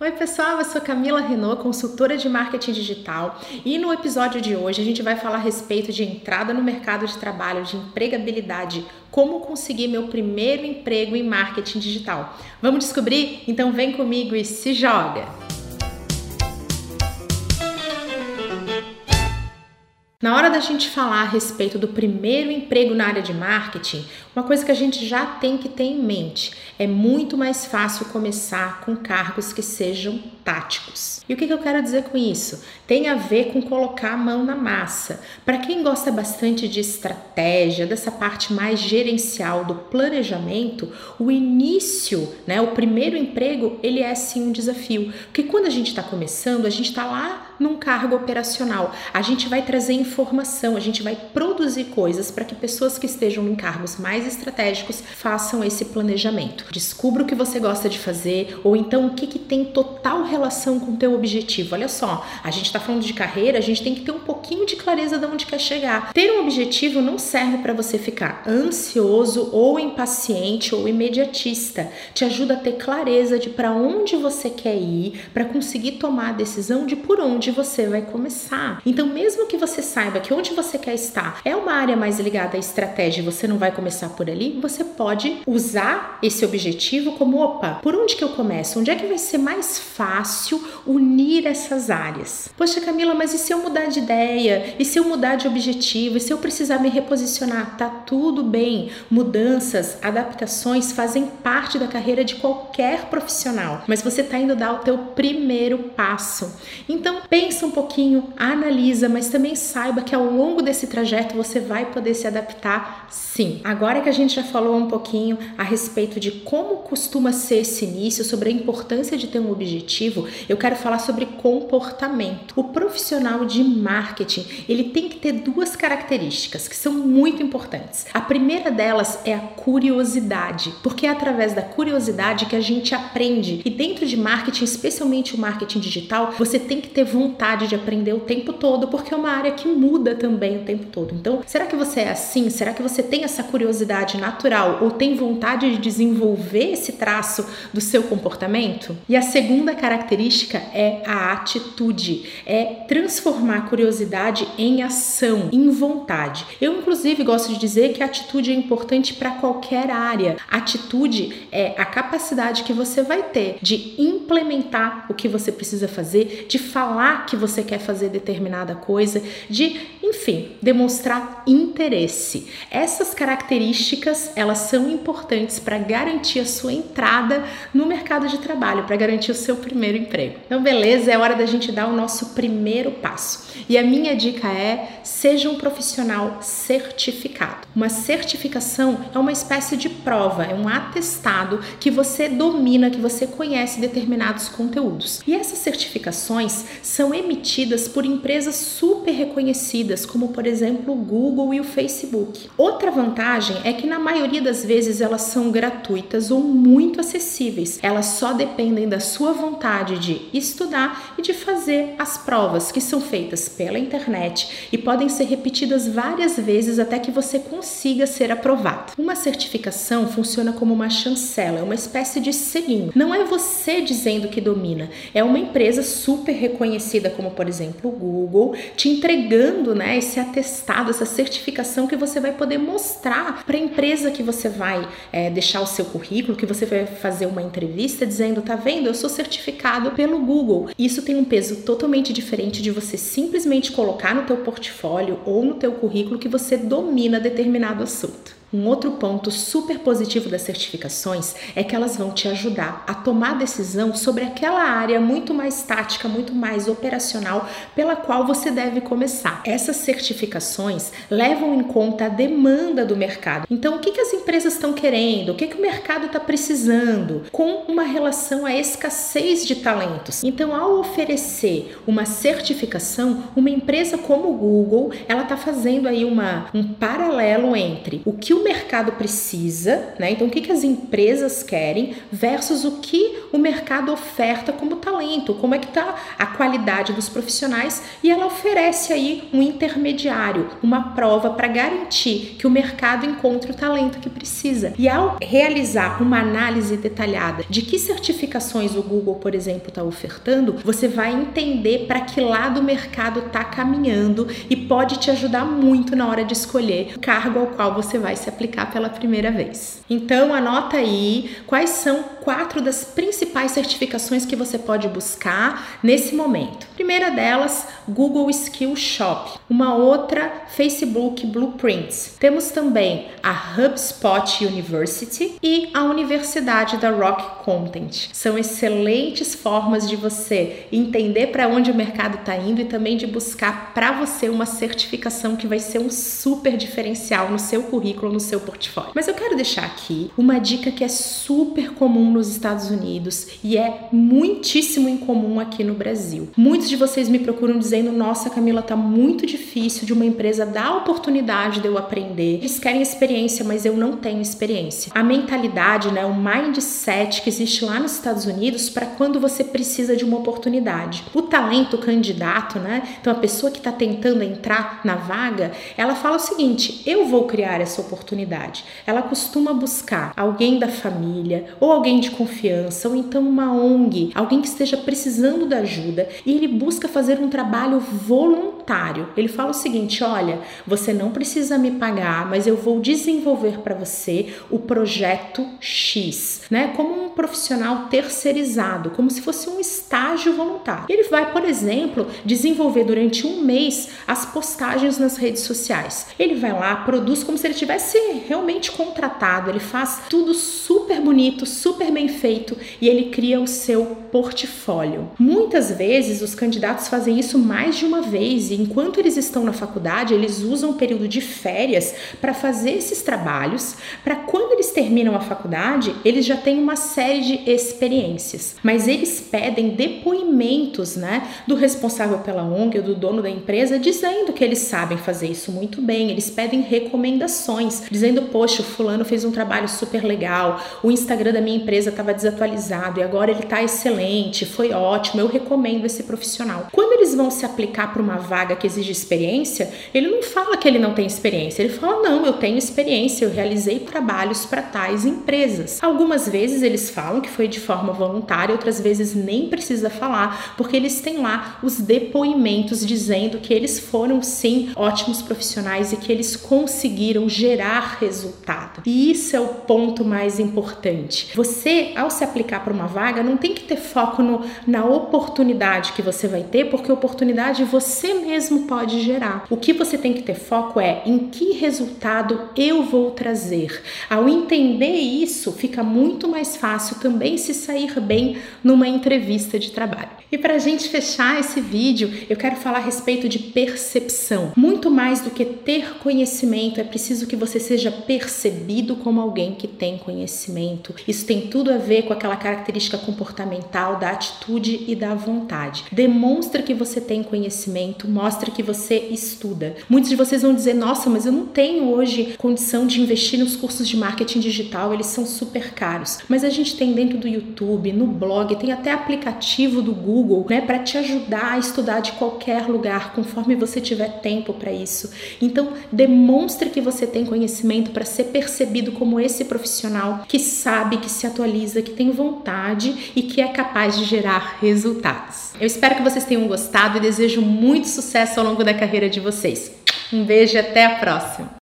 Oi, pessoal, eu sou Camila Renault, consultora de marketing digital, e no episódio de hoje a gente vai falar a respeito de entrada no mercado de trabalho, de empregabilidade, como conseguir meu primeiro emprego em marketing digital. Vamos descobrir? Então vem comigo e se joga! Na hora da gente falar a respeito do primeiro emprego na área de marketing, uma coisa que a gente já tem que ter em mente é muito mais fácil começar com cargos que sejam táticos. E o que, eu quero dizer com isso? Tem a ver com colocar a mão na massa. Para quem gosta bastante de estratégia, dessa parte mais gerencial do planejamento, o início, né, o primeiro emprego, ele é sim um desafio. Porque quando a gente está começando, a gente está lá num cargo operacional. A gente vai trazer informação, a gente vai produzir coisas para que pessoas que estejam em cargos mais estratégicos façam esse planejamento. Descubra o que você gosta de fazer ou então o que, que tem total relação com o teu objetivo. Olha só, a gente está falando de carreira, a gente tem que ter um pouquinho de clareza de onde quer chegar. Ter um objetivo não serve para você ficar ansioso ou impaciente ou imediatista. Te ajuda a ter clareza de para onde você quer ir, para conseguir tomar a decisão de por onde você vai começar. Então, mesmo que você saiba que onde você quer estar é uma área mais ligada à estratégia você não vai começar por ali, você pode usar esse objetivo como: opa, por onde que eu começo? Onde é que vai ser mais fácil unir essas áreas? Poxa, Camila, mas e se eu mudar de ideia? E se eu mudar de objetivo? E se eu precisar me reposicionar? Tá tudo bem. Mudanças, adaptações fazem parte da carreira de qualquer profissional, mas você está indo dar o teu primeiro passo. Então, pensa um pouquinho, analisa, mas também saiba que ao longo desse trajeto você vai poder se adaptar sim. Agora que a gente já falou um pouquinho a respeito de como costuma ser esse início, sobre a importância de ter um objetivo, eu quero falar sobre comportamento. O profissional de marketing, ele tem que ter duas características que são muito importantes. A primeira delas é a curiosidade, porque é através da curiosidade que a gente aprende. E dentro de marketing, especialmente o marketing digital, você tem que ter vontade de aprender o tempo todo, porque é uma área que muda também o tempo todo. Então, será que você é assim? Será que você tem essa curiosidade natural ou tem vontade de desenvolver esse traço do seu comportamento? E a segunda característica é a atitude, é transformar a curiosidade em ação, em vontade. Eu, inclusive, gosto de dizer que a atitude é importante para qualquer área. Atitude é a capacidade que você vai ter de implementar o que você precisa fazer, de falar que você quer fazer determinada coisa, de, enfim, demonstrar interesse. Essas características, elas são importantes para garantir a sua entrada no mercado de trabalho, para garantir o seu primeiro emprego. Então, beleza, é hora da gente dar o nosso primeiro passo. E a minha dica é: seja um profissional certificado. Uma certificação é uma espécie de prova, é um atestado que você domina, que você conhece determinados conteúdos. E essas certificações são emitidas por empresas super reconhecidas, como por exemplo o Google e o Facebook. Outra vantagem é que na maioria das vezes elas são gratuitas ou muito acessíveis. Elas só dependem da sua vontade de estudar e de fazer as provas que são feitas pela internet e podem ser repetidas várias vezes até que você consiga ser aprovado. Uma certificação funciona como uma chancela, é uma espécie de selinho. Não é você dizendo que domina, é uma empresa super reconhecida como, por exemplo, o Google, te entregando né, esse atestado, essa certificação que você vai poder mostrar para a empresa que você vai é, deixar o seu currículo, que você vai fazer uma entrevista dizendo, tá vendo, eu sou certificado pelo Google. Isso tem um peso totalmente diferente de você simplesmente colocar no teu portfólio ou no teu currículo que você domina determinado assunto. Um outro ponto super positivo das certificações é que elas vão te ajudar a tomar decisão sobre aquela área muito mais tática, muito mais operacional pela qual você deve começar. Essas certificações levam em conta a demanda do mercado. Então, o que, que as empresas estão querendo? O que, que o mercado está precisando? Com uma relação à escassez de talentos. Então, ao oferecer uma certificação, uma empresa como o Google, ela está fazendo aí uma, um paralelo entre o que o mercado precisa, né? Então, o que, que as empresas querem versus o que o mercado oferta como talento, como é que está a qualidade dos profissionais e ela oferece aí um intermediário, uma prova para garantir que o mercado encontre o talento que precisa. E ao realizar uma análise detalhada de que certificações o Google, por exemplo, está ofertando, você vai entender para que lado o mercado está caminhando e pode te ajudar muito na hora de escolher o cargo ao qual você vai se aplicar pela primeira vez. Então anota aí quais são quatro das principais certificações que você pode buscar nesse momento. Primeira delas, Google Skill Shop. Uma outra, Facebook Blueprints. Temos também a HubSpot University e a Universidade da Rock Content. São excelentes formas de você entender para onde o mercado está indo e também de buscar para você uma certificação que vai ser um super diferencial no seu currículo, no seu portfólio. Mas eu quero deixar aqui uma dica que é super comum nos Estados Unidos e é muitíssimo incomum aqui no Brasil. Muitos de vocês me procuram dizendo: Nossa, Camila, tá muito difícil de uma empresa dar oportunidade de eu aprender. Eles querem experiência, mas eu não tenho experiência. A mentalidade, né, o mindset que existe lá nos Estados Unidos para quando você precisa de uma oportunidade. O talento o candidato, né? Então a pessoa que está tentando entrar na vaga, ela fala o seguinte: eu vou criar essa oportunidade. Ela costuma buscar alguém da família ou alguém de confiança ou então uma ONG, alguém que esteja precisando da ajuda e ele busca fazer um trabalho voluntário. Ele fala o seguinte: olha, você não precisa me pagar, mas eu vou desenvolver para você o projeto X, né? Como um profissional terceirizado, como se fosse um estágio voluntário. Ele vai, por exemplo, desenvolver durante um mês as postagens nas redes sociais. Ele vai lá, produz como se ele tivesse realmente contratado, ele faz tudo super bonito, super bem feito e ele cria o seu portfólio. Muitas vezes os candidatos fazem isso mais de uma vez e enquanto eles estão na faculdade, eles usam o período de férias para fazer esses trabalhos, para quando eles terminam a faculdade, eles já têm uma série de experiências. Mas eles pedem depoimentos, né, do responsável pela ONG ou do dono da empresa dizendo que eles sabem fazer isso muito bem. Eles pedem recomendações, dizendo: "Poxa, o fulano fez um trabalho super legal. O Instagram da minha empresa estava desatualizado e agora ele está excelente, foi ótimo. Eu recomendo esse profissional". Quando eles vão se aplicar para uma vaga que exige experiência, ele não fala que ele não tem experiência. Ele fala: "Não, eu tenho experiência, eu realizei trabalhos para tais empresas". Algumas vezes eles falam que foi de forma voluntária, outras vezes nem precisa falar, porque eles têm lá os depoimentos dizendo que eles foram sim ótimos profissionais e que eles conseguiram gerar resultado. E isso é o ponto mais importante. Você, ao se aplicar para uma vaga, não tem que ter foco no, na oportunidade que você vai ter, porque oportunidade você mesmo pode gerar. O que você tem que ter foco é em que resultado eu vou trazer. Ao entender isso, fica muito mais fácil também se sair bem numa entrevista de trabalho. E para a gente fechar esse vídeo, eu quero falar a respeito de percepção. Muito mais do que ter conhecimento, é preciso que você seja percebido como alguém que tem conhecimento. Isso tem tudo a ver com aquela característica comportamental da atitude e da vontade. Demonstre que você tem conhecimento, mostre que você estuda. Muitos de vocês vão dizer: "Nossa, mas eu não tenho hoje condição de investir nos cursos de marketing digital, eles são super caros". Mas a gente tem dentro do YouTube, no blog, tem até aplicativo do Google Google, né, para te ajudar a estudar de qualquer lugar, conforme você tiver tempo para isso. Então, demonstre que você tem conhecimento para ser percebido como esse profissional que sabe, que se atualiza, que tem vontade e que é capaz de gerar resultados. Eu espero que vocês tenham gostado e desejo muito sucesso ao longo da carreira de vocês. Um beijo e até a próxima!